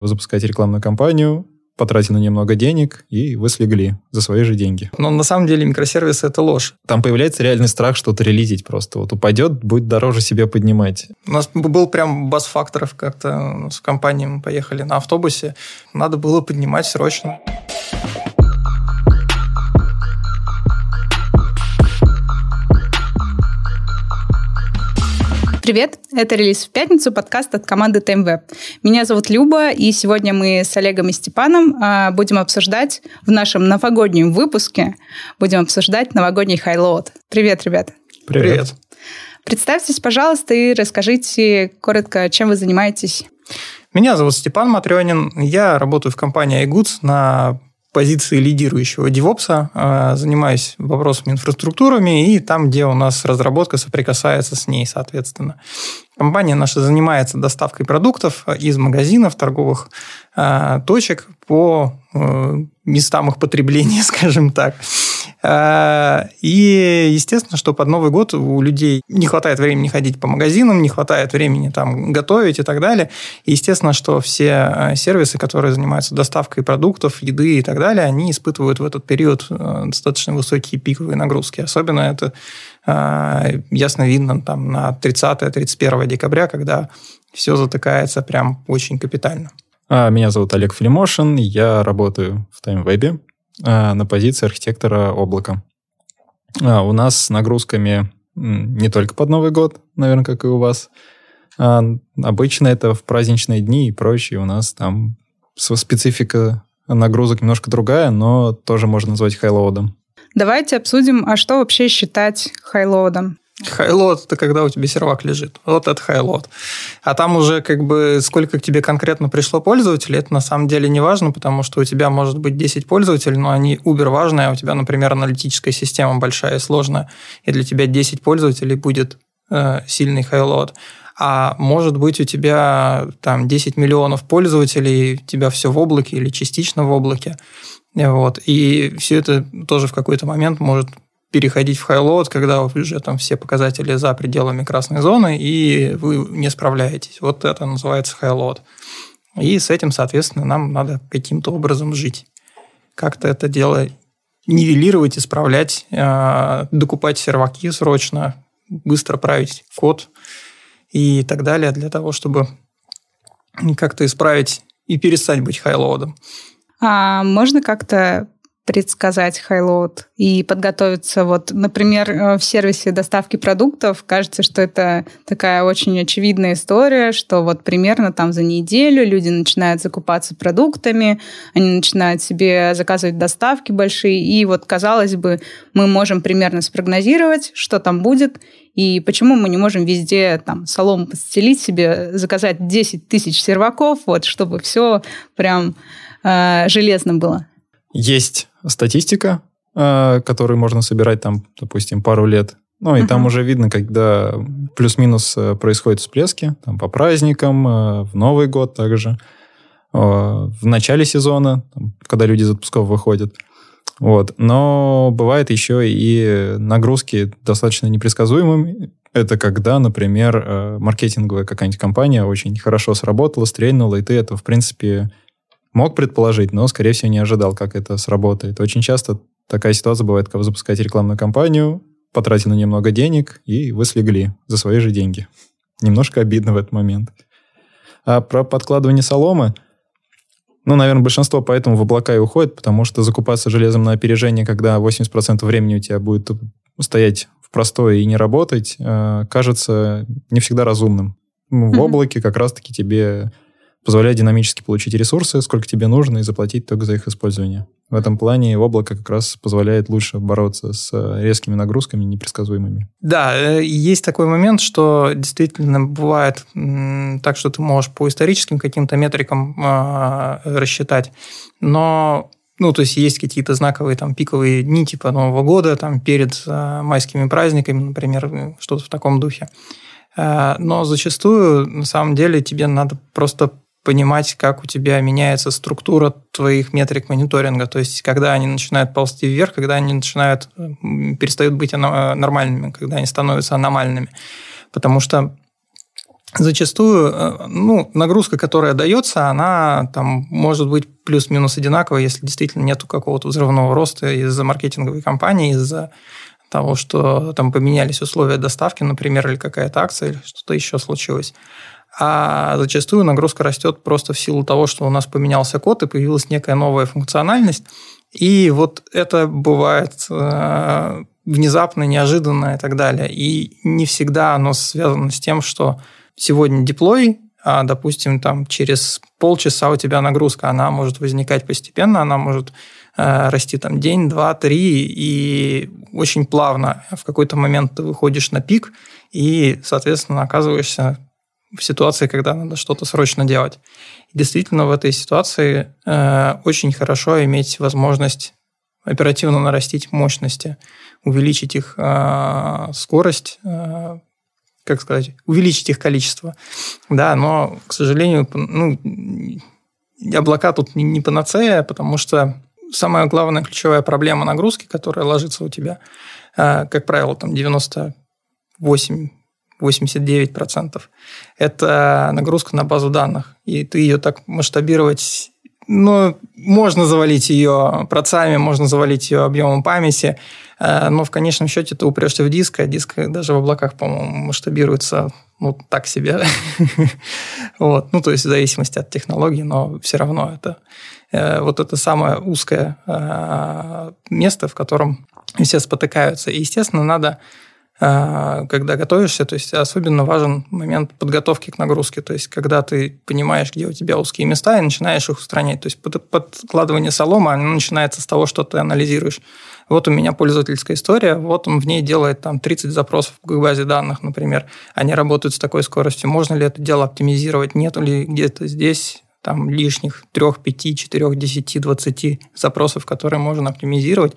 Вы запускаете рекламную кампанию, потратили немного денег, и вы слегли за свои же деньги. Но на самом деле микросервисы — это ложь. Там появляется реальный страх что-то релизить просто. Вот упадет, будет дороже себе поднимать. У нас был прям бас-факторов как-то с компанией мы поехали на автобусе. Надо было поднимать срочно. Привет, это «Релиз в пятницу», подкаст от команды ТМВ. Меня зовут Люба, и сегодня мы с Олегом и Степаном а, будем обсуждать в нашем новогоднем выпуске, будем обсуждать новогодний highload. Привет, ребят. Привет. Привет. Представьтесь, пожалуйста, и расскажите коротко, чем вы занимаетесь. Меня зовут Степан Матренин. Я работаю в компании iGoods на позиции лидирующего DevOps а, а, занимаюсь вопросами инфраструктурами и там, где у нас разработка соприкасается с ней, соответственно. Компания наша занимается доставкой продуктов из магазинов, торговых а, точек по э, местам их потребления, скажем так. А, и, естественно, что под Новый год у людей не хватает времени ходить по магазинам, не хватает времени там готовить и так далее. И, естественно, что все а, сервисы, которые занимаются доставкой продуктов, еды и так далее, они испытывают в этот период а, достаточно высокие пиковые нагрузки. Особенно это ясно видно там на 30-31 декабря, когда все затыкается прям очень капитально. Меня зовут Олег Филимошин, я работаю в TimeWeb. А, на позиции архитектора облака. А, у нас с нагрузками не только под Новый год, наверное, как и у вас. А, обычно это в праздничные дни и прочее. У нас там специфика нагрузок немножко другая, но тоже можно назвать хайлоудом. Давайте обсудим, а что вообще считать хайлоудом? Хайлот – это когда у тебя сервак лежит. Вот это хайлот. А там уже как бы сколько к тебе конкретно пришло пользователей, это на самом деле не важно, потому что у тебя может быть 10 пользователей, но они убер важные, а у тебя, например, аналитическая система большая и сложная, и для тебя 10 пользователей будет э, сильный хайлот. А может быть у тебя там 10 миллионов пользователей, у тебя все в облаке или частично в облаке. Вот. И все это тоже в какой-то момент может переходить в highload, когда уже там все показатели за пределами красной зоны, и вы не справляетесь. Вот это называется highload. И с этим, соответственно, нам надо каким-то образом жить. Как-то это дело нивелировать, исправлять, э, докупать серваки срочно, быстро править код и так далее, для того, чтобы как-то исправить и перестать быть highload ом. А можно как-то предсказать highload и подготовиться. Вот, например, э, в сервисе доставки продуктов кажется, что это такая очень очевидная история, что вот примерно там за неделю люди начинают закупаться продуктами, они начинают себе заказывать доставки большие, и вот, казалось бы, мы можем примерно спрогнозировать, что там будет, и почему мы не можем везде там солому постелить себе, заказать 10 тысяч серваков, вот, чтобы все прям э, железно было? Есть статистика, э, которую можно собирать там, допустим, пару лет. Ну, и uh-huh. там уже видно, когда плюс-минус э, происходят всплески, там по праздникам, э, в Новый год также, в начале сезона, когда люди из отпусков выходят. Вот. Но бывает еще и нагрузки достаточно непредсказуемыми. Это когда, например, маркетинговая какая-нибудь компания очень хорошо сработала, стрельнула, и ты это, в принципе, Мог предположить, но, скорее всего, не ожидал, как это сработает. Очень часто такая ситуация бывает, когда вы запускаете рекламную кампанию, потратили немного денег, и вы слегли за свои же деньги. Немножко обидно в этот момент. А про подкладывание соломы, ну, наверное, большинство поэтому в облака и уходит, потому что закупаться железом на опережение, когда 80% времени у тебя будет стоять в простое и не работать, э, кажется не всегда разумным. В облаке как раз-таки тебе позволяет динамически получить ресурсы, сколько тебе нужно, и заплатить только за их использование. В этом плане облако как раз позволяет лучше бороться с э, резкими нагрузками, непредсказуемыми. Да, э, есть такой момент, что действительно бывает так, что ты можешь по историческим каким-то метрикам э, рассчитать, но ну, то есть есть какие-то знаковые там пиковые дни типа Нового года, там перед э, майскими праздниками, например, что-то в таком духе. Э, но зачастую, на самом деле, тебе надо просто понимать, как у тебя меняется структура твоих метрик мониторинга, то есть когда они начинают ползти вверх, когда они начинают, перестают быть нормальными, когда они становятся аномальными. Потому что зачастую э, ну, нагрузка, которая дается, она там может быть плюс-минус одинаковая, если действительно нету какого-то взрывного роста из-за маркетинговой кампании, из-за того, что там поменялись условия доставки, например, или какая-то акция, или что-то еще случилось. А зачастую нагрузка растет просто в силу того, что у нас поменялся код и появилась некая новая функциональность. И вот это бывает э, внезапно, неожиданно и так далее. И не всегда оно связано с тем, что сегодня деплой, а, допустим, там через полчаса у тебя нагрузка, она может возникать постепенно, она может э, расти там день, два, три, и очень плавно в какой-то момент ты выходишь на пик, и, соответственно, оказываешься в ситуации, когда надо что-то срочно делать. И действительно, в этой ситуации э, очень хорошо иметь возможность оперативно нарастить мощности, увеличить их э, скорость, э, как сказать, увеличить их количество. Да, но, к сожалению, ну, облака тут не, не панацея, потому что самая главная ключевая проблема нагрузки, которая ложится у тебя, э, как правило, там 98 89%. Это нагрузка на базу данных. И ты ее так масштабировать ну, можно завалить ее процами, можно завалить ее объемом памяти, э, но в конечном счете ты упрешься в диск, а диск даже в облаках, по-моему, масштабируется ну, так себе. вот. Ну, то есть в зависимости от технологии, но все равно это э, вот это самое узкое э, место, в котором все спотыкаются. И, естественно, надо когда готовишься, то есть особенно важен момент подготовки к нагрузке, то есть когда ты понимаешь, где у тебя узкие места, и начинаешь их устранять. То есть подкладывание солома, оно начинается с того, что ты анализируешь. Вот у меня пользовательская история, вот он в ней делает там 30 запросов к базе данных, например. Они работают с такой скоростью. Можно ли это дело оптимизировать? Нет ли где-то здесь там лишних 3, 5, 4, 10, 20 запросов, которые можно оптимизировать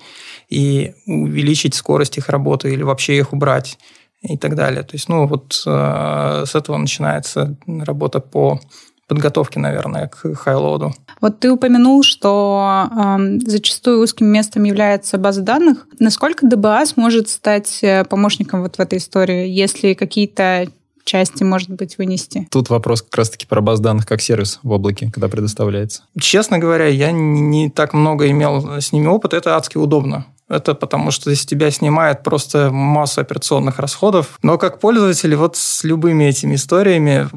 и увеличить скорость их работы или вообще их убрать и так далее. То есть, ну, вот э, с этого начинается работа по подготовке, наверное, к хайлоду. Вот ты упомянул, что э, зачастую узким местом является база данных. Насколько DBA сможет стать э, помощником вот в этой истории, если какие-то части, может быть, вынести? Тут вопрос как раз-таки про баз данных как сервис в облаке, когда предоставляется. Честно говоря, я не так много имел с ними опыта. Это адски удобно. Это потому, что с тебя снимает просто массу операционных расходов. Но как пользователь вот с любыми этими историями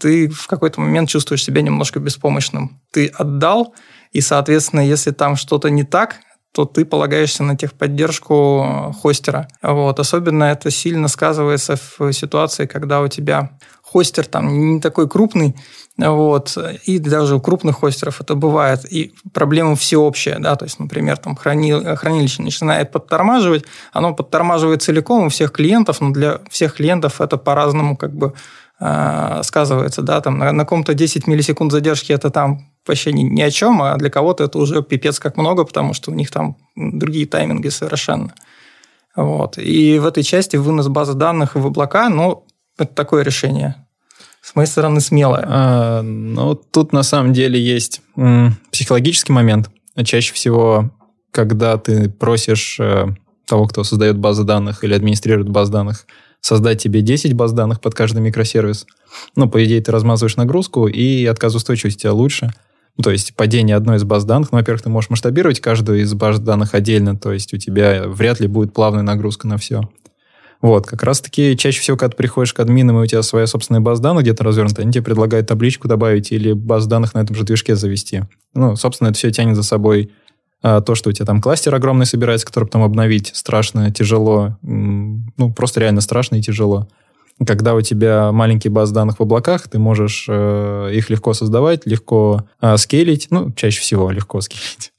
ты в какой-то момент чувствуешь себя немножко беспомощным. Ты отдал, и, соответственно, если там что-то не так, то ты полагаешься на техподдержку хостера. Вот. Особенно это сильно сказывается в ситуации, когда у тебя хостер там не такой крупный, вот, и даже у крупных хостеров это бывает, и проблема всеобщая, да, то есть, например, там хранил, хранилище начинает подтормаживать, оно подтормаживает целиком у всех клиентов, но для всех клиентов это по-разному как бы э, сказывается, да, там на, на ком-то 10 миллисекунд задержки это там вообще ни, ни о чем, а для кого-то это уже пипец как много, потому что у них там другие тайминги совершенно. Вот. И в этой части вынос базы данных в облака, ну, это такое решение. С моей стороны, смелое. А, ну, тут на самом деле есть м, психологический момент. Чаще всего, когда ты просишь э, того, кто создает базы данных или администрирует баз данных, создать тебе 10 баз данных под каждый микросервис, ну, по идее, ты размазываешь нагрузку, и отказоустойчивость у тебя лучше – ну, то есть падение одной из баз данных, ну, во-первых, ты можешь масштабировать каждую из баз данных отдельно, то есть у тебя вряд ли будет плавная нагрузка на все. Вот, как раз-таки чаще всего, когда ты приходишь к админам, и у тебя своя собственная база данных где-то развернута, они тебе предлагают табличку добавить или баз данных на этом же движке завести. Ну, собственно, это все тянет за собой а, то, что у тебя там кластер огромный собирается, который потом обновить страшно, тяжело, ну, просто реально страшно и тяжело. Когда у тебя маленький баз данных в облаках, ты можешь э, их легко создавать, легко э, скейлить, ну, чаще всего легко скейлить.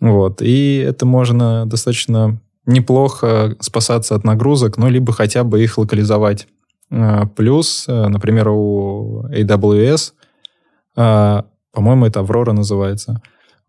Вот. И это можно достаточно неплохо спасаться от нагрузок, ну, либо хотя бы их локализовать. Э, плюс, э, например, у AWS, э, по-моему, это Aurora называется,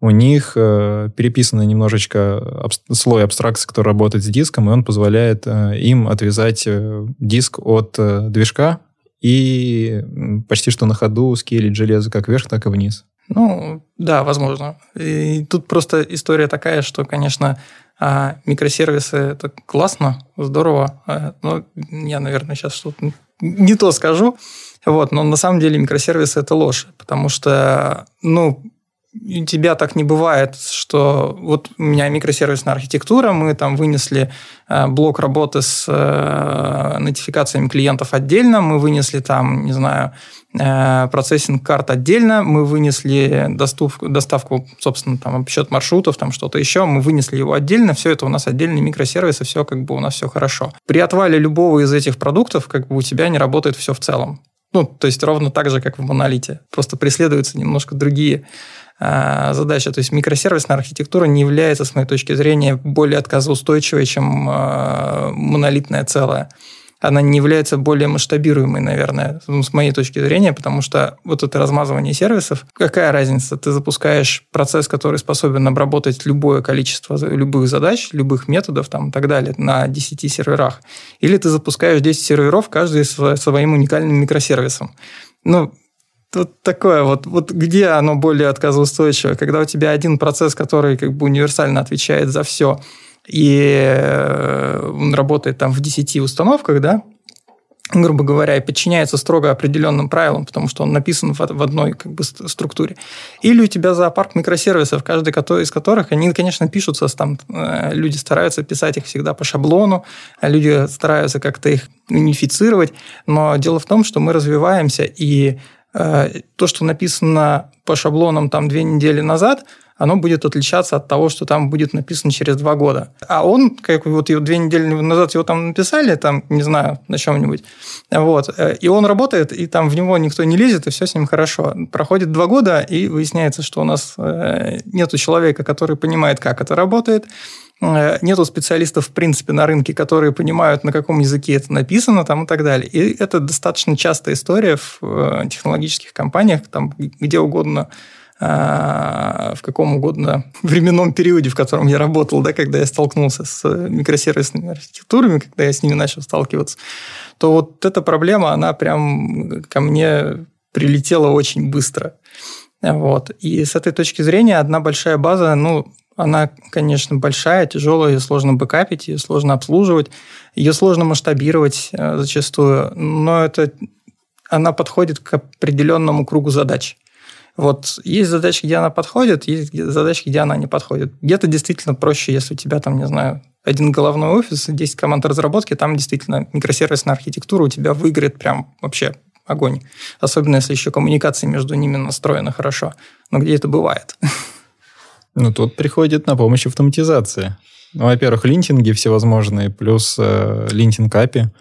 у них э, переписано немножечко аб- слой абстракции, который работает с диском, и он позволяет э, им отвязать э, диск от э, движка и почти что на ходу скейлить железо как вверх, так и вниз. Ну, да, возможно. И тут просто история такая, что, конечно, а, микросервисы – это классно, здорово, а, но я, наверное, сейчас что-то не то скажу, вот, но на самом деле микросервисы – это ложь, потому что, ну, у тебя так не бывает, что вот у меня микросервисная архитектура, мы там вынесли э, блок работы с э, нотификациями клиентов отдельно, мы вынесли там, не знаю, э, процессинг карт отдельно, мы вынесли доставку, доставку собственно, там, обсчет маршрутов, там что-то еще, мы вынесли его отдельно, все это у нас отдельные микросервисы, все как бы у нас все хорошо. При отвале любого из этих продуктов как бы у тебя не работает все в целом. Ну, то есть ровно так же, как в монолите. Просто преследуются немножко другие задача. То есть микросервисная архитектура не является, с моей точки зрения, более отказоустойчивой, чем а, монолитное целое. Она не является более масштабируемой, наверное, ну, с моей точки зрения, потому что вот это размазывание сервисов, какая разница? Ты запускаешь процесс, который способен обработать любое количество любых задач, любых методов там, и так далее на 10 серверах. Или ты запускаешь 10 серверов, каждый своим уникальным микросервисом. Ну, Тут такое вот, вот где оно более отказоустойчивое, когда у тебя один процесс, который как бы универсально отвечает за все, и э, он работает там в 10 установках, да, грубо говоря, и подчиняется строго определенным правилам, потому что он написан в, одной как бы, структуре. Или у тебя зоопарк микросервисов, каждый из которых, они, конечно, пишутся, там, э, люди стараются писать их всегда по шаблону, а люди стараются как-то их унифицировать, но дело в том, что мы развиваемся, и то, что написано по шаблонам там две недели назад, оно будет отличаться от того, что там будет написано через два года. А он, как вот его две недели назад его там написали, там, не знаю, на чем-нибудь, вот, э, и он работает, и там в него никто не лезет, и все с ним хорошо. Проходит два года, и выясняется, что у нас э, нету человека, который понимает, как это работает, Э, нету специалистов, в принципе, на рынке, которые понимают, на каком языке это написано там, и так далее. И это достаточно частая история в э, технологических компаниях, там, где угодно, э, в каком угодно временном периоде, в котором я работал, да, когда я столкнулся с микросервисными архитектурами, когда я с ними начал сталкиваться, то вот эта проблема, она прям ко мне прилетела очень быстро. Вот. И с этой точки зрения одна большая база, ну, она, конечно, большая, тяжелая, ее сложно бэкапить, ее сложно обслуживать, ее сложно масштабировать э, зачастую, но это, она подходит к определенному кругу задач. Вот есть задачи, где она подходит, есть задачи, где она не подходит. Где-то действительно проще, если у тебя там, не знаю, один головной офис, 10 команд разработки, там действительно микросервисная архитектура у тебя выиграет прям вообще огонь. Особенно, если еще коммуникации между ними настроены хорошо. Но где это бывает? Ну, тут приходит на помощь автоматизация. Ну, во-первых, линтинги всевозможные, плюс э, линтинг API –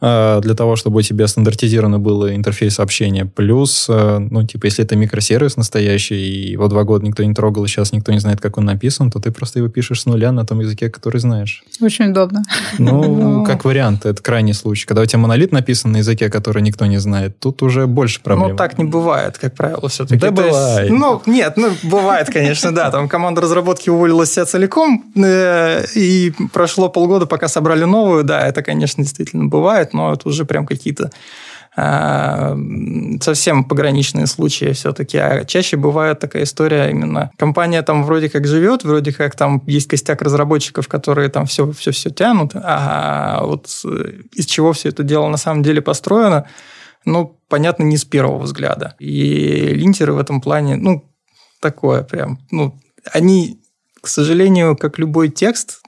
для того, чтобы у тебя стандартизировано было интерфейс общения. Плюс, э, ну, типа, если это микросервис настоящий, и его два года никто не трогал, и сейчас никто не знает, как он написан, то ты просто его пишешь с нуля на том языке, который знаешь. Очень удобно. Ну, как вариант, это крайний случай. Когда у тебя монолит написан на языке, который никто не знает, тут уже больше проблем. Ну, так не бывает, как правило, все-таки. Да, бывает. ну, нет, ну, бывает, конечно, да. Там команда разработки уволилась вся целиком, э, и прошло полгода, пока собрали новую. Да, это, конечно, действительно бывает но это уже прям какие-то а, совсем пограничные случаи все-таки. А чаще бывает такая история именно. Компания там вроде как живет, вроде как там есть костяк разработчиков, которые там все-все-все тянут, а вот из чего все это дело на самом деле построено, ну, понятно, не с первого взгляда. И линтеры в этом плане, ну, такое прям, ну, они, к сожалению, как любой текст,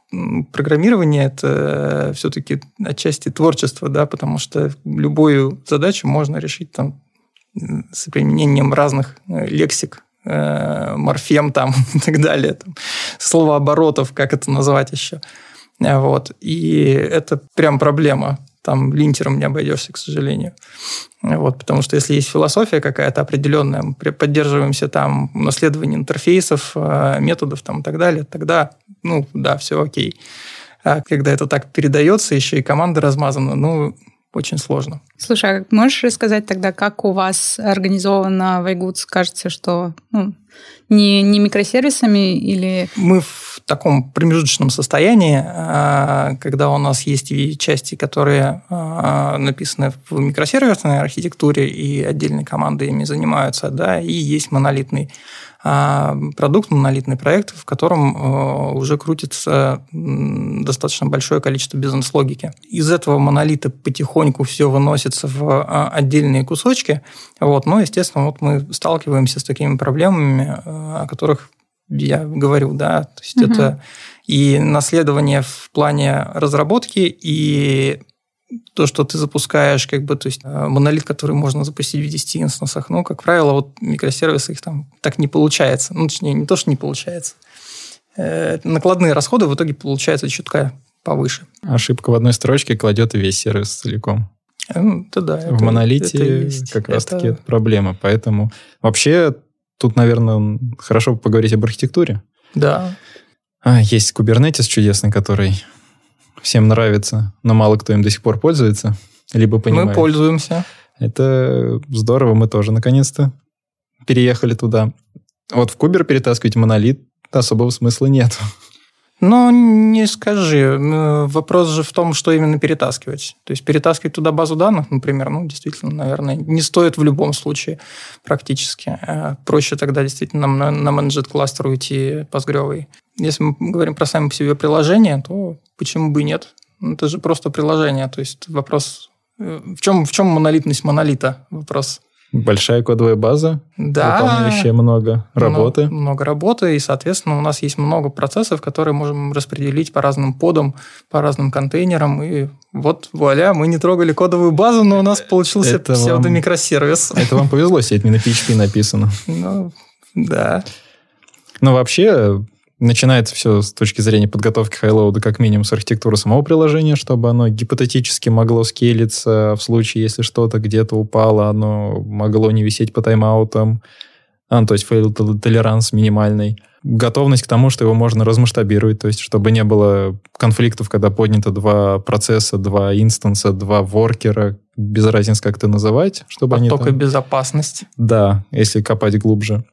программирование – это все-таки отчасти творчество, да, потому что любую задачу можно решить там с применением разных э, лексик, э, морфем там и так далее, там, словооборотов, как это назвать еще. Вот. И это прям проблема там линтером не обойдешься, к сожалению. Вот, потому что если есть философия какая-то определенная, мы поддерживаемся там наследованием интерфейсов, э, методов там, и так далее, тогда, ну, да, все окей. А когда это так передается, еще и команда размазана, ну, очень сложно. Слушай, а можешь рассказать тогда, как у вас организовано Вайгудс? Кажется, что ну, не, не микросервисами или... Мы в таком промежуточном состоянии, а, когда у нас есть части, которые а, написаны в микросервисной архитектуре, и отдельные команды ими занимаются, да, и есть монолитный продукт, монолитный проект, в котором а, уже крутится достаточно большое количество бизнес-логики. Из этого монолита потихоньку все выносится в а, отдельные кусочки. Вот. Но, естественно, вот мы сталкиваемся с такими проблемами, о которых я говорю, да, то есть угу. это и наследование в плане разработки, и то, что ты запускаешь, как бы, то есть э, монолит, который можно запустить в 10 инстансах, ну, как правило, вот микросервисы их там так не получается. Ну, точнее, не то, что не получается. Э, накладные расходы в итоге получаются чутка повыше. Ошибка в одной строчке кладет весь сервис целиком. Э, ну, это да. В это, монолите это есть. как раз-таки это проблема. Поэтому вообще тут, наверное, хорошо поговорить об архитектуре. Да. А, есть Kubernetes чудесный, который всем нравится, но мало кто им до сих пор пользуется, либо понимает. Мы пользуемся. Это здорово, мы тоже наконец-то переехали туда. Вот в Кубер перетаскивать монолит особого смысла нет. Ну, не скажи. Вопрос же в том, что именно перетаскивать. То есть перетаскивать туда базу данных, например, ну, действительно, наверное, не стоит в любом случае практически. Э, проще тогда действительно на, на менеджет кластер уйти постгревый. Если мы говорим про сами по себе приложение, то почему бы и нет? Ну, это же просто приложение. То есть вопрос... Э, в чем, в чем монолитность монолита? Вопрос Большая кодовая база, да, выполняющая много работы. Много, много работы, и, соответственно, у нас есть много процессов, которые можем распределить по разным подам, по разным контейнерам, и вот, вуаля, мы не трогали кодовую базу, но у нас получился это псевдомикросервис. Вам, это вам повезло, сеть на PHP написано. Ну, да. Но вообще, начинается все с точки зрения подготовки хайлоуда как минимум с архитектуры самого приложения, чтобы оно гипотетически могло скейлиться в случае, если что-то где-то упало, оно могло не висеть по тайм-аутам, а, ну, то есть fail толеранс минимальный. Готовность к тому, что его можно размасштабировать, то есть чтобы не было конфликтов, когда поднято два процесса, два инстанса, два воркера, без разницы, как это называть, чтобы Поток они там... безопасность. Да, если копать глубже.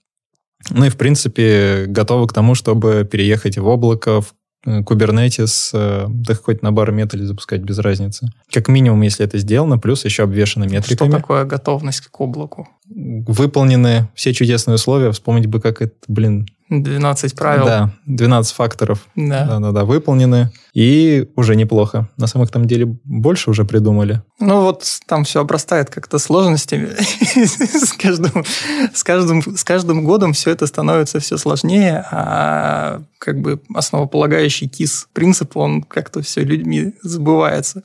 Ну и, в принципе, готовы к тому, чтобы переехать в облако, в э, Kubernetes, э, да хоть на бар метале запускать без разницы. Как минимум, если это сделано, плюс еще обвешаны метриками. Что такое готовность к облаку? Выполнены все чудесные условия. Вспомнить бы, как это, блин, 12 правил. Да, 12 факторов. Да. Да-да-да, выполнены. И уже неплохо. На самом там деле больше уже придумали. Ну вот там все обрастает как-то сложностями. с, каждым, с, каждым, с каждым годом все это становится все сложнее, а как бы основополагающий КИС принцип, он как-то все людьми забывается.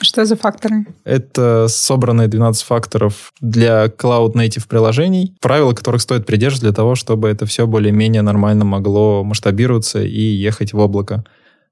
Что за факторы? Это собранные 12 факторов для Cloud Native приложений, правила которых стоит придерживаться для того, чтобы это все более-менее нормально могло масштабироваться и ехать в облако.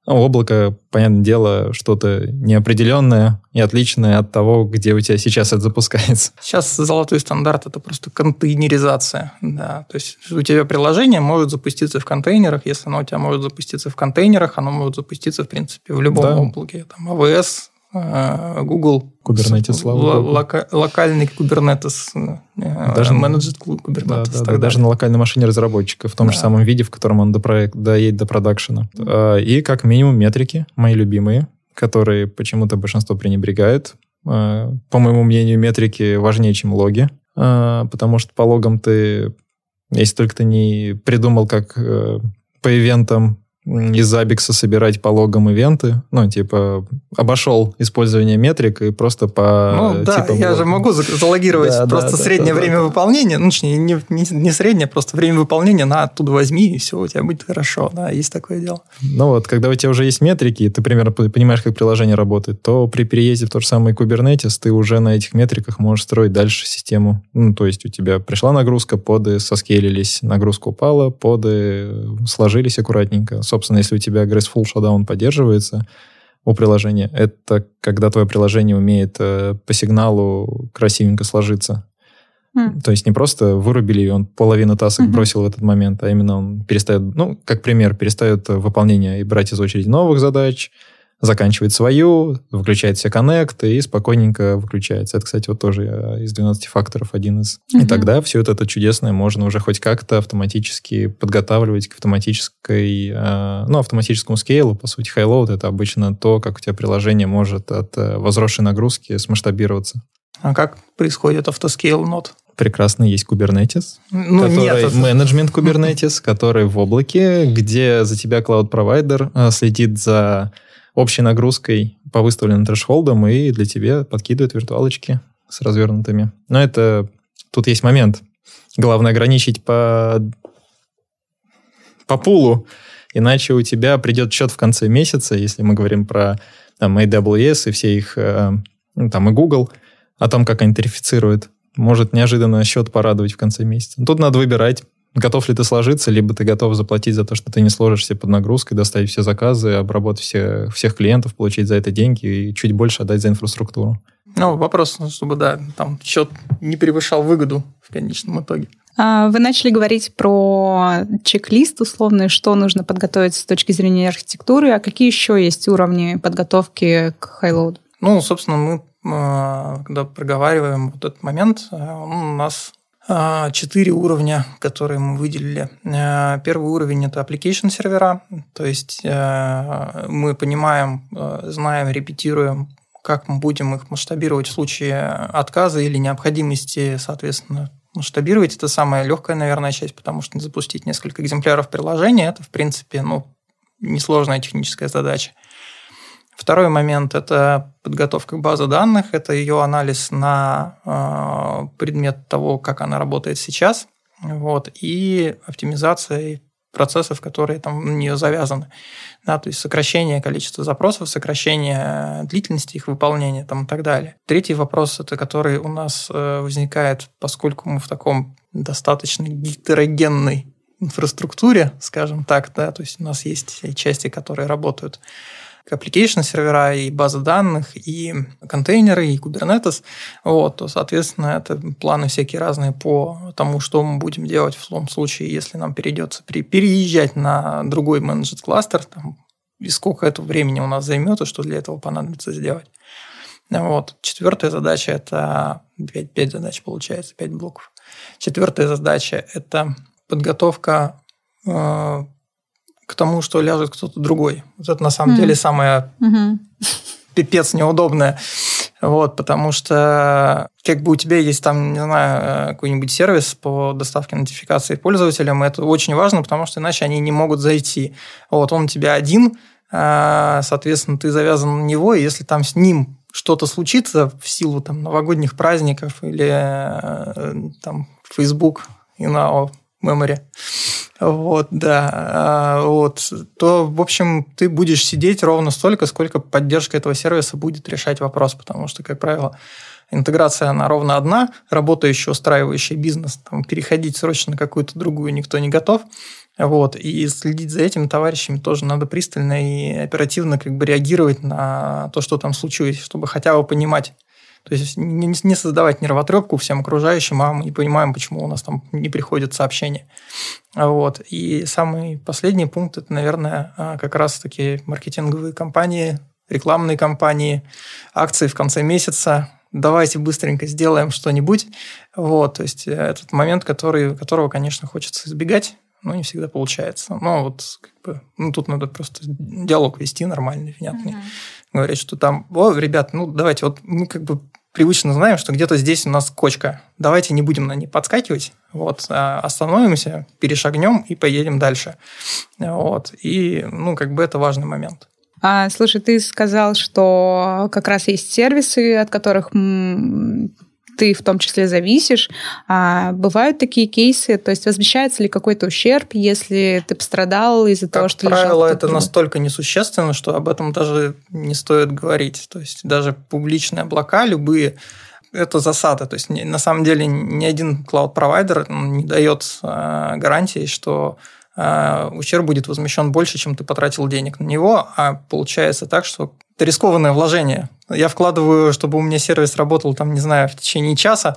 Ну, облако, понятное дело, что-то неопределенное и отличное от того, где у тебя сейчас это запускается. Сейчас золотой стандарт – это просто контейнеризация. Да. То есть у тебя приложение может запуститься в контейнерах. Если оно у тебя может запуститься в контейнерах, оно может запуститься, в принципе, в любом да. облаке. Там AWS, Google. Kubernetes, слава богу. Лока, локальный Kubernetes, э, даже, менеджер Kubernetes. Да, да, да, даже на локальной машине разработчика, в том да. же самом виде, в котором он до проект, доедет до продакшена. Mm. И как минимум метрики, мои любимые, которые почему-то большинство пренебрегает. По моему мнению, метрики важнее, чем логи, потому что по логам ты, если только ты не придумал, как по ивентам из Абикса собирать по логам ивенты, ну, типа, обошел использование метрик и просто по... Ну, да, типа, я же могу залогировать да, просто да, среднее да, время да, выполнения, ну, точнее, не, не, не среднее, просто время выполнения на оттуда возьми, и все, у тебя будет хорошо, да, есть такое дело. Ну вот, когда у тебя уже есть метрики, ты примерно понимаешь, как приложение работает, то при переезде в тот же самый Kubernetes ты уже на этих метриках можешь строить дальше систему. Ну, то есть у тебя пришла нагрузка, поды соскейлились, нагрузка упала, поды сложились аккуратненько, собственно, если у тебя Graceful Shutdown поддерживается у приложения, это когда твое приложение умеет э, по сигналу красивенько сложиться. Mm. То есть не просто вырубили, и он половину тасок mm-hmm. бросил в этот момент, а именно он перестает, ну, как пример, перестает выполнение и брать из очереди новых задач, заканчивает свою, выключает все коннекты и спокойненько выключается. Это, кстати, вот тоже э, из 12 факторов один из. Угу. И тогда все вот это чудесное можно уже хоть как-то автоматически подготавливать к автоматической, э, ну, автоматическому скейлу. По сути, high-load — это обычно то, как у тебя приложение может от э, возросшей нагрузки смасштабироваться. А как происходит автоскейл нод? прекрасно есть Kubernetes, ну, который нет, менеджмент Kubernetes, который в облаке, где за тебя cloud-провайдер следит за общей нагрузкой по выставленным трэшхолдам и для тебя подкидывает виртуалочки с развернутыми. Но это... Тут есть момент. Главное ограничить по, по пулу, иначе у тебя придет счет в конце месяца, если мы говорим про там, AWS и все их, э, ну, там и Google, о том, как они тарифицируют. Может неожиданно счет порадовать в конце месяца. Тут надо выбирать, готов ли ты сложиться, либо ты готов заплатить за то, что ты не сложишься под нагрузкой, доставить все заказы, обработать все, всех клиентов, получить за это деньги и чуть больше отдать за инфраструктуру. Ну, вопрос, чтобы, да, там счет не превышал выгоду в конечном итоге. А, вы начали говорить про чек-лист условный, что нужно подготовить с точки зрения архитектуры, а какие еще есть уровни подготовки к хайлоуду? Ну, собственно, мы, а, когда проговариваем вот этот момент, а, у нас четыре уровня, которые мы выделили. А, первый уровень – это application сервера, то есть а, мы понимаем, знаем, репетируем, как мы будем их масштабировать в случае отказа или необходимости, соответственно, масштабировать. Это самая легкая, наверное, часть, потому что запустить несколько экземпляров приложения – это, в принципе, ну, несложная техническая задача. Второй момент – это подготовка базы данных, это ее анализ на э, предмет того, как она работает сейчас, вот, и оптимизация процессов, которые там на нее завязаны. Да, то есть сокращение количества запросов, сокращение длительности их выполнения там, и так далее. Третий вопрос, это который у нас э, возникает, поскольку мы в таком достаточно гетерогенной инфраструктуре, скажем так, да, то есть у нас есть части, которые работают application сервера, и базы данных, и контейнеры, и Kubernetes, вот, то, соответственно, это планы всякие разные по тому, что мы будем делать в том случае, если нам перейдется переезжать на другой менеджер кластер, там, и сколько это времени у нас займет, и что для этого понадобится сделать. Вот. Четвертая задача – это 5, 5 задач, получается, 5 блоков. Четвертая задача – это подготовка э, к тому, что ляжет кто-то другой. Вот это на самом mm. деле самое mm-hmm. пипец неудобное. Вот, потому что как бы у тебя есть там, не знаю, какой-нибудь сервис по доставке нотификации пользователям, это очень важно, потому что иначе они не могут зайти. Вот, он у тебя один, а, соответственно, ты завязан на него, и если там с ним что-то случится в силу там новогодних праздников или э, там Facebook и на memory, вот, да. А, вот. То, в общем, ты будешь сидеть ровно столько, сколько поддержка этого сервиса будет решать вопрос, потому что, как правило, интеграция, она ровно одна, работающая, устраивающая бизнес, там, переходить срочно на какую-то другую никто не готов. Вот. И следить за этими товарищами тоже надо пристально и оперативно как бы реагировать на то, что там случилось, чтобы хотя бы понимать, то есть не, не создавать нервотрепку всем окружающим, а мы не понимаем, почему у нас там не приходят сообщения. Вот. И самый последний пункт – это, наверное, а, как раз-таки маркетинговые компании, рекламные кампании, акции в конце месяца, давайте быстренько сделаем что-нибудь. Вот, то есть э, этот момент, который, которого, конечно, хочется избегать, но не всегда получается. Но вот как бы, ну, тут надо просто диалог вести нормальный, внятный. Mm-hmm. Говорить, что там, о, ребят, ну давайте, вот мы как бы привычно знаем, что где-то здесь у нас кочка. Давайте не будем на ней подскакивать, вот, а остановимся, перешагнем и поедем дальше. Вот. И, ну, как бы это важный момент. А, слушай, ты сказал, что как раз есть сервисы, от которых ты в том числе зависишь. А бывают такие кейсы, то есть возмещается ли какой-то ущерб, если ты пострадал из-за как того, что правило, лежал это настолько несущественно, что об этом даже не стоит говорить. То есть даже публичные облака, любые, это засада. То есть на самом деле ни один клауд-провайдер не дает а, гарантии, что ущерб будет возмещен больше, чем ты потратил денег на него, а получается так, что это рискованное вложение. Я вкладываю, чтобы у меня сервис работал, там, не знаю, в течение часа,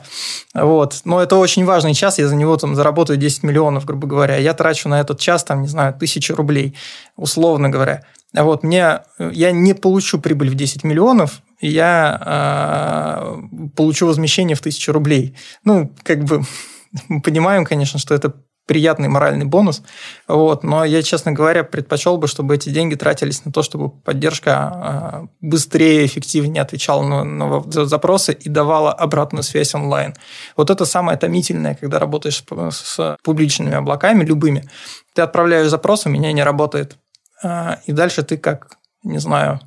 вот. Но это очень важный час, я за него там заработаю 10 миллионов, грубо говоря. Я трачу на этот час, там, не знаю, тысячу рублей, условно говоря. Вот, мне, я не получу прибыль в 10 миллионов, я э, получу возмещение в 1000 рублей. Ну, как бы мы понимаем, конечно, что это приятный моральный бонус. Вот, но я, честно говоря, предпочел бы, чтобы эти деньги тратились на то, чтобы поддержка а, быстрее, эффективнее отвечала на, на запросы и давала обратную связь онлайн. Вот это самое томительное, когда работаешь с, публичными облаками, любыми. Ты отправляешь запрос, у меня не работает. А, и дальше ты как, не знаю,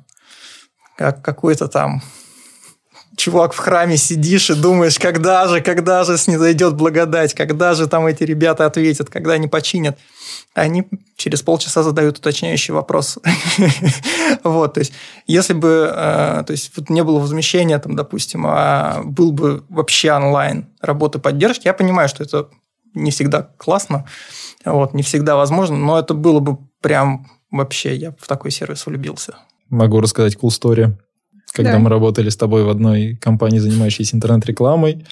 как какой-то там чувак в храме сидишь и думаешь, когда же, когда же снизойдет благодать, когда же там эти ребята ответят, когда они починят. Они через полчаса задают уточняющий вопрос. вот, то есть, если бы, э, то есть, не было возмещения, там, допустим, а был бы вообще онлайн работы поддержки, я понимаю, что это не всегда классно, вот, не всегда возможно, но это было бы прям вообще, я в такой сервис влюбился. Могу рассказать cool story когда да. мы работали с тобой в одной компании, занимающейся интернет-рекламой,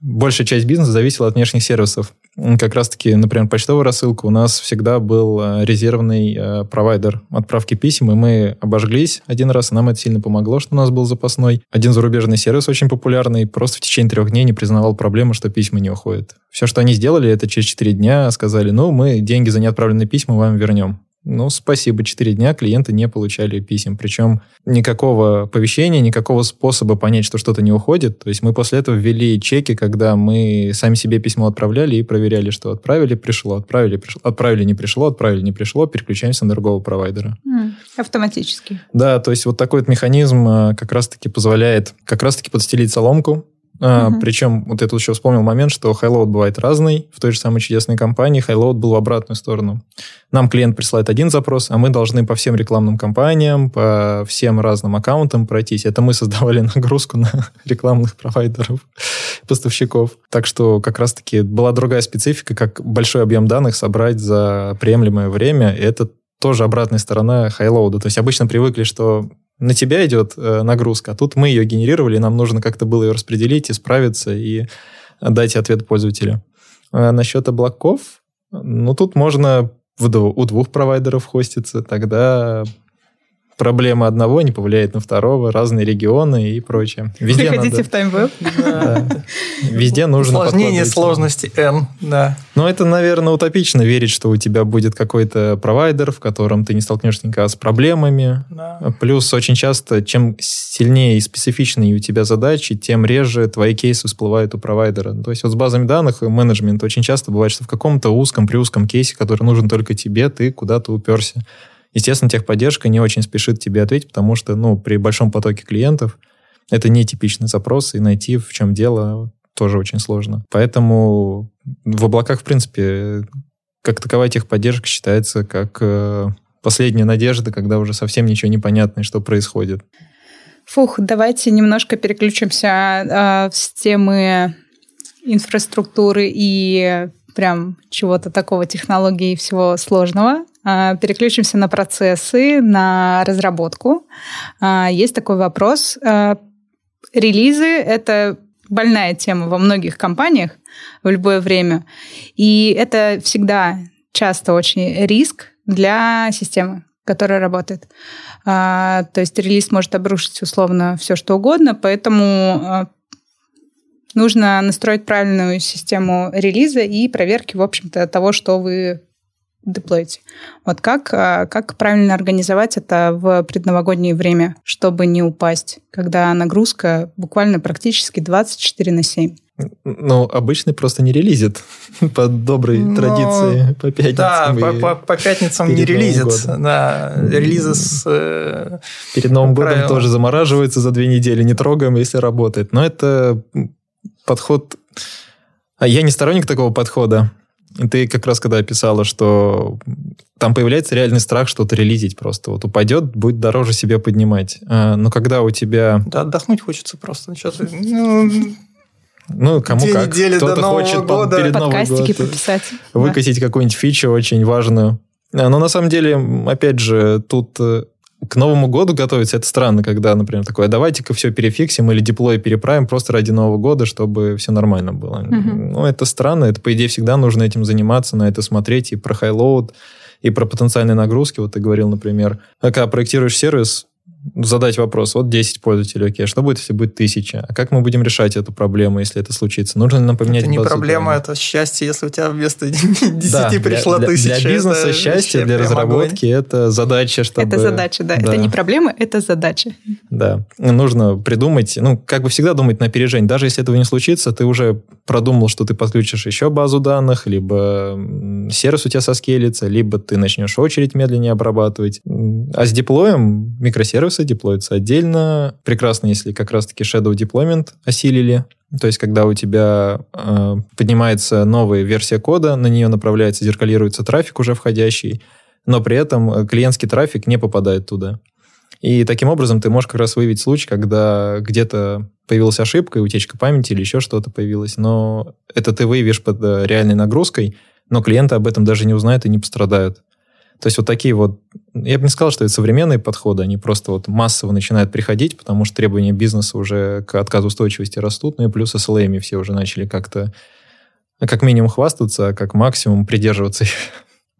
большая часть бизнеса зависела от внешних сервисов. Как раз-таки, например, почтовая рассылка у нас всегда был э, резервный э, провайдер отправки писем, и мы обожглись один раз, и нам это сильно помогло, что у нас был запасной. Один зарубежный сервис очень популярный, просто в течение трех дней не признавал проблему, что письма не уходят. Все, что они сделали, это через четыре дня сказали, ну, мы деньги за неотправленные письма вам вернем. Ну, спасибо, 4 дня клиенты не получали писем. Причем никакого оповещения, никакого способа понять, что что-то не уходит. То есть мы после этого ввели чеки, когда мы сами себе письмо отправляли и проверяли, что отправили, пришло, отправили, пришло, отправили, не пришло, отправили, не пришло, переключаемся на другого провайдера. Mm, автоматически. Да, то есть вот такой вот механизм а, как раз-таки позволяет как раз-таки подстелить соломку, а, угу. Причем, вот я тут еще вспомнил момент, что Highload бывает разный. В той же самой чудесной компании Highload был в обратную сторону. Нам клиент присылает один запрос, а мы должны по всем рекламным кампаниям, по всем разным аккаунтам пройтись. Это мы создавали нагрузку на рекламных провайдеров, поставщиков. Так что как раз-таки была другая специфика, как большой объем данных собрать за приемлемое время. И это тоже обратная сторона Highload. То есть обычно привыкли, что на тебя идет э, нагрузка, а тут мы ее генерировали, нам нужно как-то было ее распределить, исправиться и дать ответ пользователю. А насчет облаков, ну, тут можно в, у двух провайдеров хоститься, тогда проблема одного не повлияет на второго, разные регионы и прочее. Везде Приходите надо... в таймвеб. Да. Везде нужно Усложнение сложности N, да. Но это, наверное, утопично верить, что у тебя будет какой-то провайдер, в котором ты не столкнешься никогда с проблемами. Да. Плюс очень часто, чем сильнее и специфичнее у тебя задачи, тем реже твои кейсы всплывают у провайдера. То есть вот с базами данных и менеджмент очень часто бывает, что в каком-то узком, при узком кейсе, который нужен только тебе, ты куда-то уперся. Естественно, техподдержка не очень спешит тебе ответить, потому что, ну, при большом потоке клиентов это не типичный запрос, и найти, в чем дело, тоже очень сложно. Поэтому в облаках, в принципе, как таковая техподдержка считается как э, последняя надежда, когда уже совсем ничего не понятно, что происходит. Фух, давайте немножко переключимся э, с темы инфраструктуры и прям чего-то такого технологии и всего сложного переключимся на процессы, на разработку. А, есть такой вопрос. А, релизы — это больная тема во многих компаниях в любое время. И это всегда часто очень риск для системы, которая работает. То есть релиз может обрушить условно все, что угодно, поэтому нужно настроить правильную систему релиза и проверки, в общем-то, того, что вы деплоить. Вот как, а, как правильно организовать это в предновогоднее время, чтобы не упасть, когда нагрузка буквально практически 24 на 7? Ну, обычный просто не релизит по доброй Но... традиции по пятницам. Да, по, по, по пятницам не релизит. Да, релизы с... Э, перед Новым годом правилам. тоже замораживается за две недели, не трогаем, если работает. Но это подход... А я не сторонник такого подхода. Ты как раз когда описала, что там появляется реальный страх что-то релизить просто. Вот упадет, будет дороже себе поднимать. А, но когда у тебя... Да, отдохнуть хочется просто. Что-то, ну, ну, кому Две как. Кто-то хочет года. перед Новым годом пописать. выкатить да. какую-нибудь фичу очень важную. А, но на самом деле, опять же, тут э, к Новому году готовиться, это странно, когда, например, такое, давайте-ка все перефиксим или деплой переправим просто ради Нового года, чтобы все нормально было. Угу. Ну, это странно, это, по идее, всегда нужно этим заниматься, на это смотреть, и про highload, И про потенциальные нагрузки, вот ты говорил, например, когда проектируешь сервис, задать вопрос, вот 10 пользователей, окей, а что будет, если будет 1000? А как мы будем решать эту проблему, если это случится? Нужно ли нам поменять Это не проблема, это счастье, если у тебя вместо 10 да, пришла для, 1000. Для бизнеса счастье, для разработки огонь. это задача, чтобы... Это задача, да. да. Это не проблема, это задача. Да. Нужно придумать, ну, как бы всегда думать на опережение. Даже если этого не случится, ты уже продумал, что ты подключишь еще базу данных, либо сервис у тебя соскелится, либо ты начнешь очередь медленнее обрабатывать. А с деплоем микросервис сервисы деплоятся отдельно. Прекрасно, если как раз-таки Shadow Deployment осилили. То есть, когда у тебя э, поднимается новая версия кода, на нее направляется, зеркалируется трафик уже входящий, но при этом э, клиентский трафик не попадает туда. И таким образом ты можешь как раз выявить случай, когда где-то появилась ошибка, утечка памяти или еще что-то появилось, но это ты выявишь под э, реальной нагрузкой, но клиенты об этом даже не узнают и не пострадают. То есть вот такие вот, я бы не сказал, что это современные подходы, они просто вот массово начинают приходить, потому что требования бизнеса уже к отказоустойчивости растут, ну и плюс SLM все уже начали как-то как минимум хвастаться, а как максимум придерживаться их.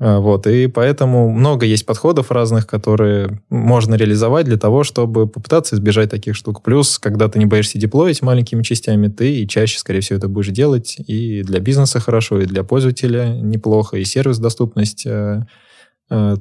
А, вот, и поэтому много есть подходов разных, которые можно реализовать для того, чтобы попытаться избежать таких штук. Плюс, когда ты не боишься деплоить маленькими частями, ты и чаще, скорее всего, это будешь делать. И для бизнеса хорошо, и для пользователя неплохо, и сервис-доступность э, Э,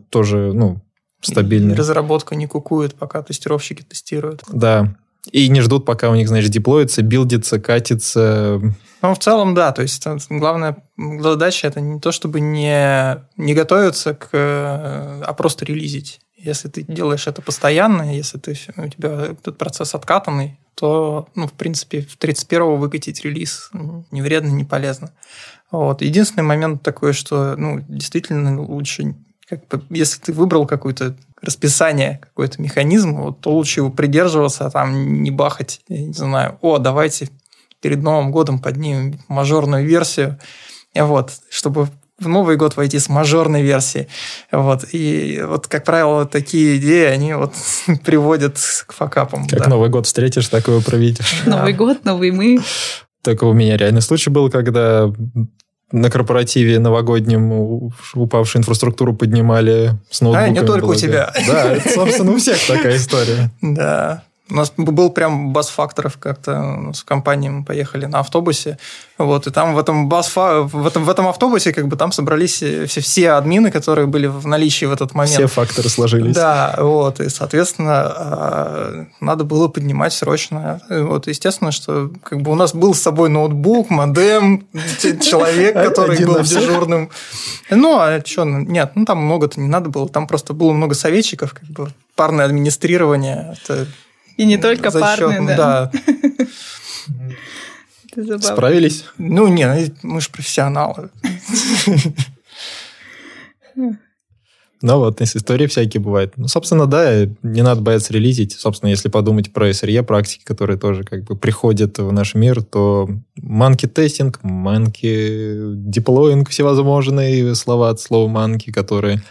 тоже, ну, стабильный. разработка не кукует, пока тестировщики тестируют. Да. И не ждут, пока у них, знаешь, деплоится, билдится, катится. Ну, в целом, да. То есть, главная задача это не то, чтобы не, не готовиться к, а просто релизить. Если ты делаешь это постоянно, если ты, у тебя этот процесс откатанный, то, ну, в принципе, в 31-го выкатить релиз не вредно, не полезно. Вот. Единственный момент такой, что, ну, действительно лучше как бы, если ты выбрал какое-то расписание, какой-то механизм, вот, то лучше его придерживаться, а там не бахать, я не знаю, о, давайте перед Новым годом поднимем мажорную версию, вот, чтобы в Новый год войти с мажорной версией. Вот. И вот, как правило, такие идеи, они вот приводят к факапам. Как да. Новый год встретишь, такое проведешь. Новый год, новый мы. Так у меня реальный случай был, когда на корпоративе новогоднем упавшую инфраструктуру поднимали с ноутбуками. А, не только у тебя. Да, это, собственно, у всех такая история. Да. У нас был прям бас-факторов как-то с компанией мы поехали на автобусе, вот, и там в этом бас в этом, в этом автобусе как бы там собрались все, все админы, которые были в наличии в этот момент. Все факторы сложились. Да, вот, и, соответственно, а, надо было поднимать срочно. Вот, естественно, что как бы у нас был с собой ноутбук, модем, человек, который был дежурным. Ну, а что, нет, ну там много-то не надо было, там просто было много советчиков, как бы парное администрирование, это и не только За парные, счет, да. да. Справились? Ну, не, ну, мы же профессионалы. Ну вот, истории всякие бывают. Ну, собственно, да, не надо бояться релизить. Собственно, если подумать про SRE практики, которые тоже как бы приходят в наш мир, то манки тестинг, манки деплоинг, всевозможные слова от слова манки, которые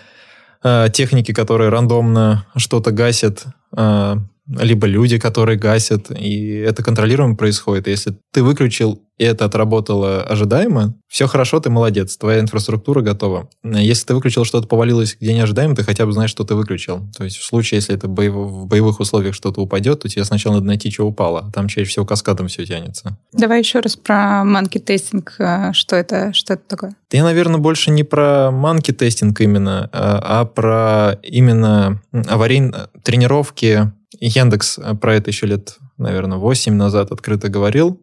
э, техники, которые рандомно что-то гасят, э, либо люди, которые гасят, и это контролируемо происходит. если ты выключил, и это отработало ожидаемо, все хорошо, ты молодец, твоя инфраструктура готова. Если ты выключил что-то, повалилось где неожидаемо, ты хотя бы знаешь, что ты выключил. То есть в случае, если это боев... в боевых условиях что-то упадет, то тебе сначала надо найти, что упало. А там чаще всего каскадом все тянется. Давай еще раз про манки тестинг. Э, что это, что это такое? Я, наверное, больше не про манки тестинг именно, а, а про именно аварийные тренировки Яндекс э, про это еще лет, наверное, 8 назад открыто говорил,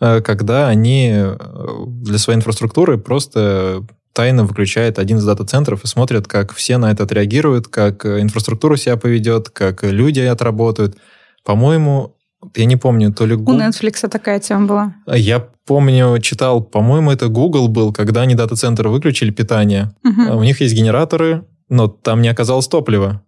э, когда они э, для своей инфраструктуры просто тайно выключает один из дата-центров и смотрят, как все на это отреагируют, как инфраструктура себя поведет, как люди отработают. По-моему, я не помню, то ли Google... У Netflix такая тема была. Я помню, читал, по-моему, это Google был, когда они дата-центр выключили питание. Угу. У них есть генераторы, но там не оказалось топлива.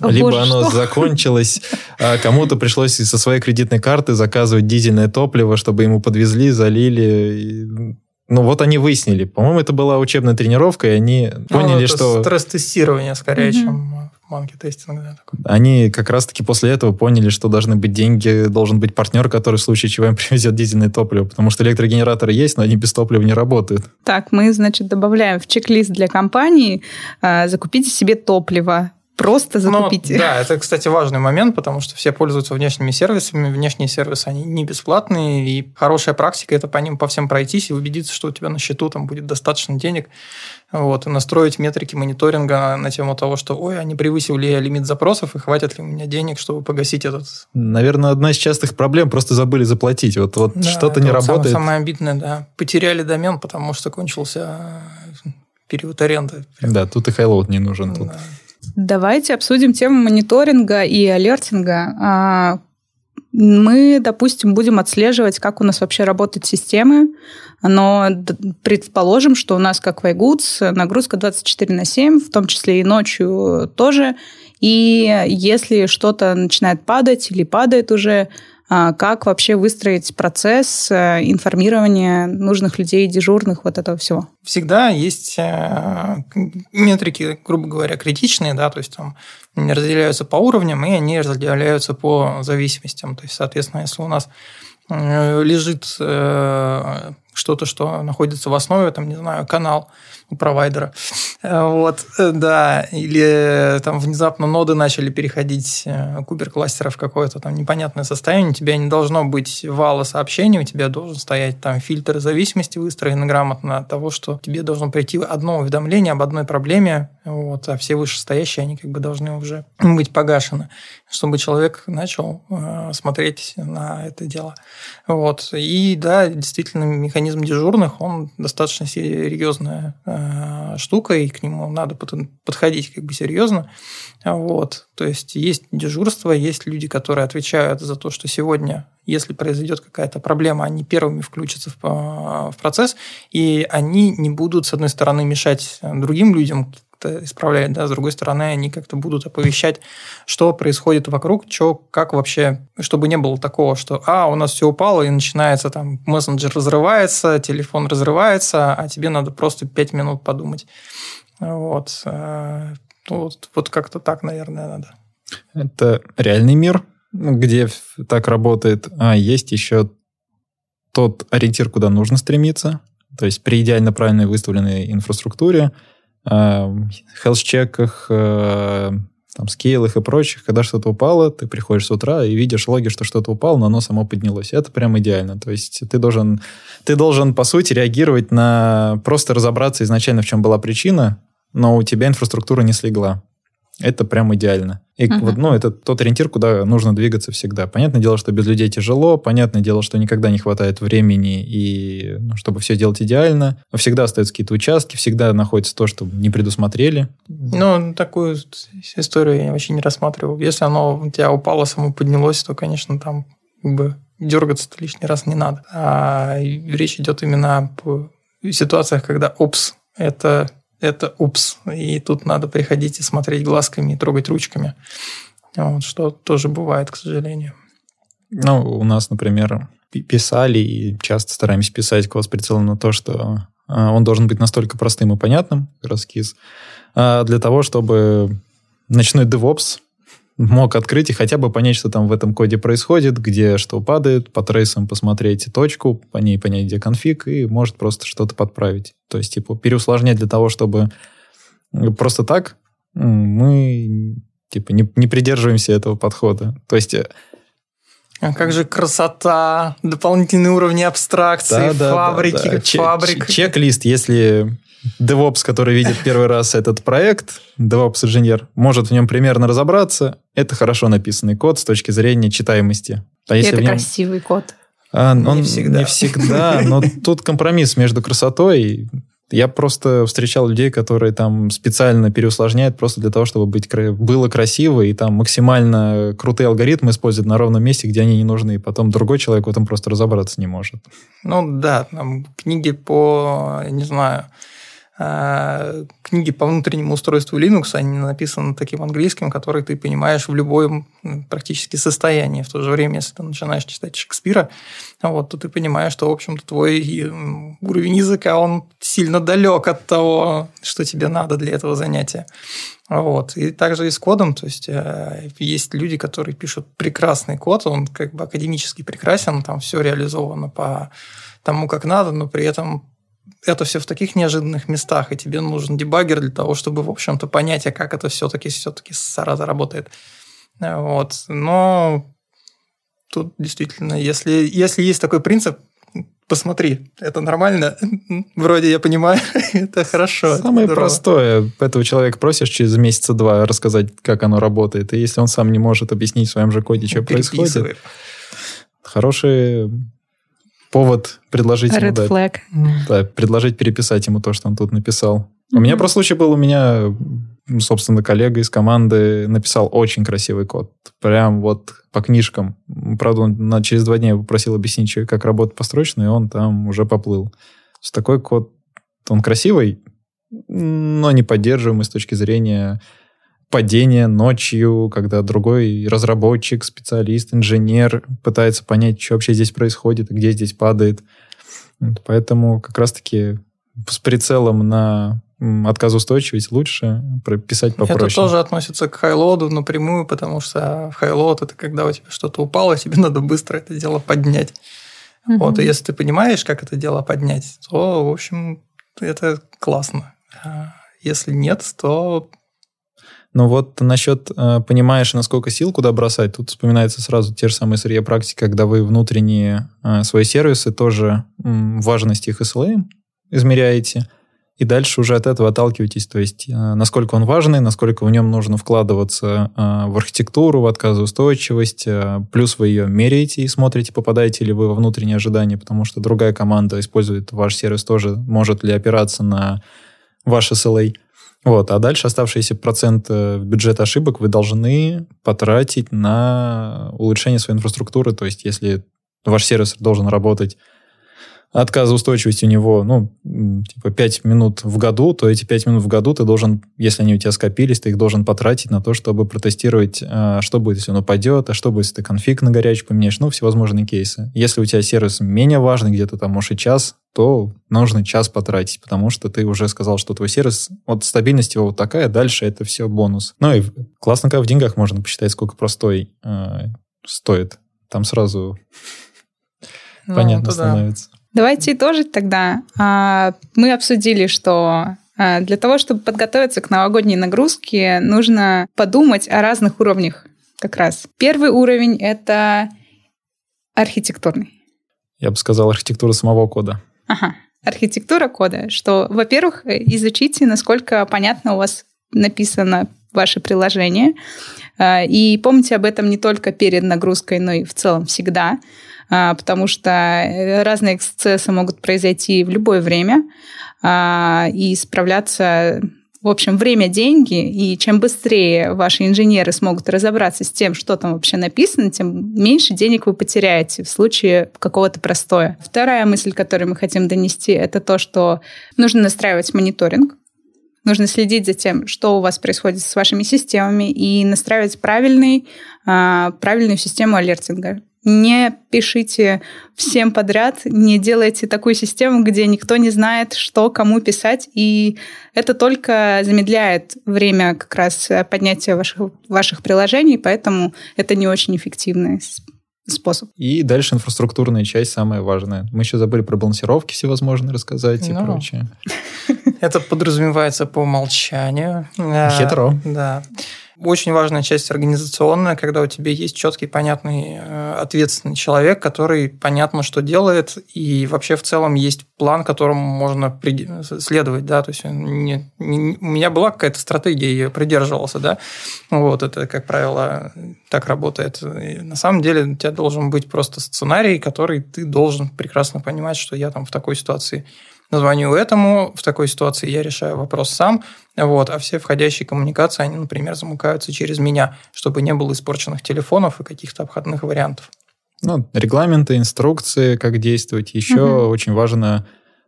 О, Либо боже, оно что? закончилось, а кому-то пришлось со своей кредитной карты заказывать дизельное топливо, чтобы ему подвезли, залили. Ну вот они выяснили. По-моему, это была учебная тренировка, и они ну, поняли, это что... стресс-тестирование скорее, угу. чем Манки тестинг, да. Такой. Они как раз-таки после этого поняли, что должны быть деньги, должен быть партнер, который в случае чего им привезет дизельное топливо, потому что электрогенераторы есть, но они без топлива не работают. Так, мы, значит, добавляем в чек-лист для компании, э, закупите себе топливо, просто ну, закупите. Ну, да, это, кстати, важный момент, потому что все пользуются внешними сервисами. Внешние сервисы, они не бесплатные, и хорошая практика – это по ним по всем пройтись и убедиться, что у тебя на счету там будет достаточно денег, вот, и настроить метрики мониторинга на тему того, что, ой, они превысили ли лимит запросов, и хватит ли у меня денег, чтобы погасить этот... Наверное, одна из частых проблем – просто забыли заплатить. Вот, вот да, что-то не вот работает. Самое, самое обидное, да. Потеряли домен, потому что кончился период аренды. Да, тут и highload не нужен. Тут. Да. Давайте обсудим тему мониторинга и алертинга. А, мы, допустим, будем отслеживать, как у нас вообще работают системы, но предположим, что у нас, как в iGoods, нагрузка 24 на 7, в том числе и ночью тоже. И если что-то начинает падать или падает уже, как вообще выстроить процесс э, информирования нужных людей, дежурных, вот этого всего? Всегда есть э, метрики, грубо говоря, критичные, да, то есть там они разделяются по уровням, и они разделяются по зависимостям. То есть, соответственно, если у нас э, лежит что-то, что находится в основе, там, не знаю, канал у провайдера. Э, вот, э, да. Или там внезапно ноды начали переходить э, кубер-кластера в какое-то там непонятное состояние. У тебя не должно быть вала сообщений, у тебя должен стоять там фильтр зависимости выстроен грамотно от того, что тебе должно прийти одно уведомление об одной проблеме, вот, а все вышестоящие, они как бы должны уже быть погашены, чтобы человек начал э, смотреть на это дело. Вот. И да, действительно, механизм дежурных, он достаточно серьезная э, штука, и к нему надо подходить как бы серьезно. Вот. То есть есть дежурство, есть люди, которые отвечают за то, что сегодня, если произойдет какая-то проблема, они первыми включатся в, в процесс, и они не будут, с одной стороны, мешать другим людям как-то исправлять, да, с другой стороны, они как-то будут оповещать, что происходит вокруг, что, как вообще, чтобы не было такого, что, а, у нас все упало, и начинается там, мессенджер разрывается, телефон разрывается, а тебе надо просто пять минут подумать. Вот. Э, вот, вот как-то так, наверное, надо. Это реальный мир, где так работает, а есть еще тот ориентир, куда нужно стремиться. То есть при идеально правильной выставленной инфраструктуре хелс-чеках, э, там, скейлах и прочих, когда что-то упало, ты приходишь с утра и видишь логи, что что-то упало, но оно само поднялось. Это прям идеально. То есть ты должен, ты должен, по сути, реагировать на... Просто разобраться изначально, в чем была причина, но у тебя инфраструктура не слегла. Это прям идеально. И uh-huh. вот, ну, это тот ориентир, куда нужно двигаться всегда. Понятное дело, что без людей тяжело, понятное дело, что никогда не хватает времени, и ну, чтобы все делать идеально. Но всегда остаются какие-то участки, всегда находится то, что не предусмотрели. Ну, такую историю я вообще не рассматривал. Если оно у тебя упало, само поднялось, то, конечно, там как бы дергаться лишний раз не надо. А речь идет именно о ситуациях, когда опс, это это упс. И тут надо приходить и смотреть глазками, и трогать ручками. Вот, что тоже бывает, к сожалению. Ну, у нас, например, писали и часто стараемся писать код с прицелом на то, что а, он должен быть настолько простым и понятным, а, для того, чтобы ночной DevOps мог открыть и хотя бы понять, что там в этом коде происходит, где что падает, по трейсам посмотреть точку, по ней понять, где конфиг, и может просто что-то подправить. То есть, типа, переусложнять для того, чтобы просто так мы типа не, не придерживаемся этого подхода. То есть э, а как же красота, дополнительные уровни абстракции, да, фабрики, да, да. фабрик. Чек-лист, если DevOps, который видит первый раз этот проект, DevOps-инженер, может в нем примерно разобраться. Это хорошо написанный код с точки зрения читаемости. А если это нем... красивый код. А, он не всегда. Не всегда, но тут компромисс между красотой. Я просто встречал людей, которые там специально переусложняют просто для того, чтобы быть, было красиво, и там максимально крутые алгоритмы используют на ровном месте, где они не нужны, и потом другой человек в этом просто разобраться не может. Ну да, там книги по, не знаю, книги по внутреннему устройству Linux, они написаны таким английским, который ты понимаешь в любом практически состоянии. В то же время, если ты начинаешь читать Шекспира, вот, то ты понимаешь, что, в общем-то, твой уровень языка, он сильно далек от того, что тебе надо для этого занятия. Вот. И также и с кодом, то есть э, есть люди, которые пишут прекрасный код, он как бы академически прекрасен, там все реализовано по тому, как надо, но при этом это все в таких неожиданных местах, и тебе нужен дебаггер для того, чтобы, в общем-то, понять, а как это все-таки все-таки работает. Вот. Но тут действительно, если, если есть такой принцип, посмотри, это нормально, вроде я понимаю, это хорошо. Самое это простое. Этого человека просишь через месяца два рассказать, как оно работает, и если он сам не может объяснить в своем же коде, что происходит, хороший повод предложить Red ему, да, flag. да, предложить переписать ему то, что он тут написал. У меня просто случай был, у меня, собственно, коллега из команды написал очень красивый код. Прям вот по книжкам. Правда, он на, через два дня попросил объяснить, как работает построчно, и он там уже поплыл. Такой код, он красивый, но не поддерживаемый с точки зрения падения ночью, когда другой разработчик, специалист, инженер пытается понять, что вообще здесь происходит, где здесь падает. Поэтому как раз-таки с прицелом на отказоустойчивость лучше прописать попроще. Это тоже относится к хайлоду напрямую, потому что в хайлод это когда у тебя что-то упало, тебе надо быстро это дело поднять. Угу. Вот, и если ты понимаешь, как это дело поднять, то, в общем, это классно. А если нет, то но вот насчет э, понимаешь, насколько сил куда бросать, тут вспоминается сразу те же самые сырья практики, когда вы внутренние э, свои сервисы тоже э, важность их SLA измеряете, и дальше уже от этого отталкиваетесь, то есть э, насколько он важный, насколько в нем нужно вкладываться э, в архитектуру, в отказоустойчивость, э, плюс вы ее меряете и смотрите, попадаете ли вы во внутренние ожидания, потому что другая команда использует ваш сервис тоже, может ли опираться на ваш SLA. Вот, а дальше оставшиеся процент бюджета ошибок вы должны потратить на улучшение своей инфраструктуры. То есть, если ваш сервис должен работать отказоустойчивость у него, ну, типа 5 минут в году, то эти 5 минут в году ты должен, если они у тебя скопились, ты их должен потратить на то, чтобы протестировать, а, что будет, если он упадет, а что будет, если ты конфиг на горячий поменяешь, ну, всевозможные кейсы. Если у тебя сервис менее важный, где-то там, может, и час, то нужно час потратить, потому что ты уже сказал, что твой сервис, вот стабильность его вот такая, дальше это все бонус. Ну и классно, как в деньгах можно посчитать, сколько простой э, стоит. Там сразу ну, понятно становится. Давайте итожить тогда. А, мы обсудили, что а, для того, чтобы подготовиться к новогодней нагрузке, нужно подумать о разных уровнях как раз. Первый уровень — это архитектурный. Я бы сказал, архитектура самого кода. Ага, архитектура кода, что, во-первых, изучите, насколько понятно у вас написано ваше приложение, а, и помните об этом не только перед нагрузкой, но и в целом всегда. А, потому что э, разные эксцессы могут произойти в любое время, а, и справляться в общем, время – деньги, и чем быстрее ваши инженеры смогут разобраться с тем, что там вообще написано, тем меньше денег вы потеряете в случае какого-то простоя. Вторая мысль, которую мы хотим донести, это то, что нужно настраивать мониторинг, нужно следить за тем, что у вас происходит с вашими системами и настраивать правильный, а, правильную систему алертинга не пишите всем подряд, не делайте такую систему, где никто не знает, что кому писать, и это только замедляет время как раз поднятия ваших, ваших приложений, поэтому это не очень эффективный способ. И дальше инфраструктурная часть самая важная. Мы еще забыли про балансировки всевозможные рассказать ну, и прочее. Это подразумевается по умолчанию. Хитро. Да. Очень важная часть организационная, когда у тебя есть четкий, понятный, э, ответственный человек, который понятно, что делает, и вообще в целом есть план, которому можно следовать, да, то есть не, не, у меня была какая-то стратегия, я придерживался, да, вот, это, как правило, так работает. И на самом деле у тебя должен быть просто сценарий, который ты должен прекрасно понимать, что я там в такой ситуации звоню этому, в такой ситуации я решаю вопрос сам, вот, а все входящие коммуникации, они, например, замыкаются через меня, чтобы не было испорченных телефонов и каких-то обходных вариантов. Ну, регламенты, инструкции, как действовать. Еще угу. очень важно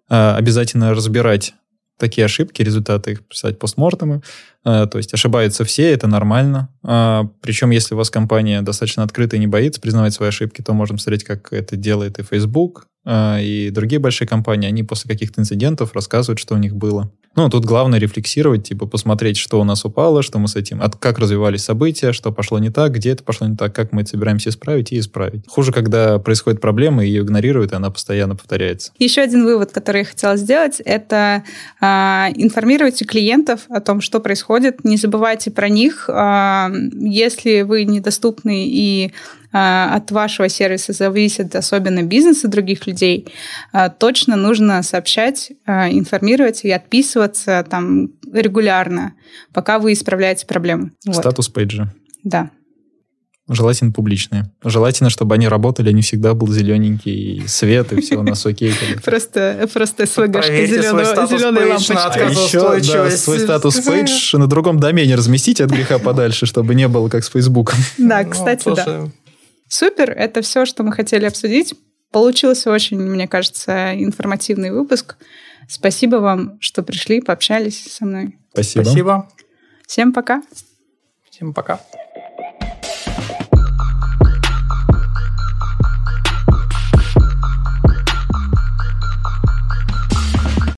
э, обязательно разбирать такие ошибки, результаты их писать постмортемы. Э, то есть ошибаются все, это нормально. А, причем, если у вас компания достаточно открытая и не боится признавать свои ошибки, то можем смотреть, как это делает и Facebook, э, и другие большие компании. Они после каких-то инцидентов рассказывают, что у них было. Ну, тут главное рефлексировать, типа посмотреть, что у нас упало, что мы с этим, от, как развивались события, что пошло не так, где это пошло не так, как мы это собираемся исправить и исправить. Хуже, когда происходит проблема, ее игнорируют, и она постоянно повторяется. Еще один вывод, который я хотела сделать, это э, информируйте клиентов о том, что происходит, не забывайте про них. Э, если вы недоступны и а, от вашего сервиса зависит особенно бизнес и других людей, а, точно нужно сообщать, а, информировать и отписываться там регулярно, пока вы исправляете проблему. Статус вот. пейджа. Да. Желательно публичные. Желательно, чтобы они работали, не всегда был зелененький свет, и все у нас окей. Просто, просто СВГшка зеленой лампочкой. А еще да, свой статус пейдж на другом домене разместить от греха подальше, чтобы не было как с Фейсбуком. Да, ну, кстати, да. Супер, это все, что мы хотели обсудить. Получился очень, мне кажется, информативный выпуск. Спасибо вам, что пришли, пообщались со мной. Спасибо. Спасибо. Всем пока. Всем пока.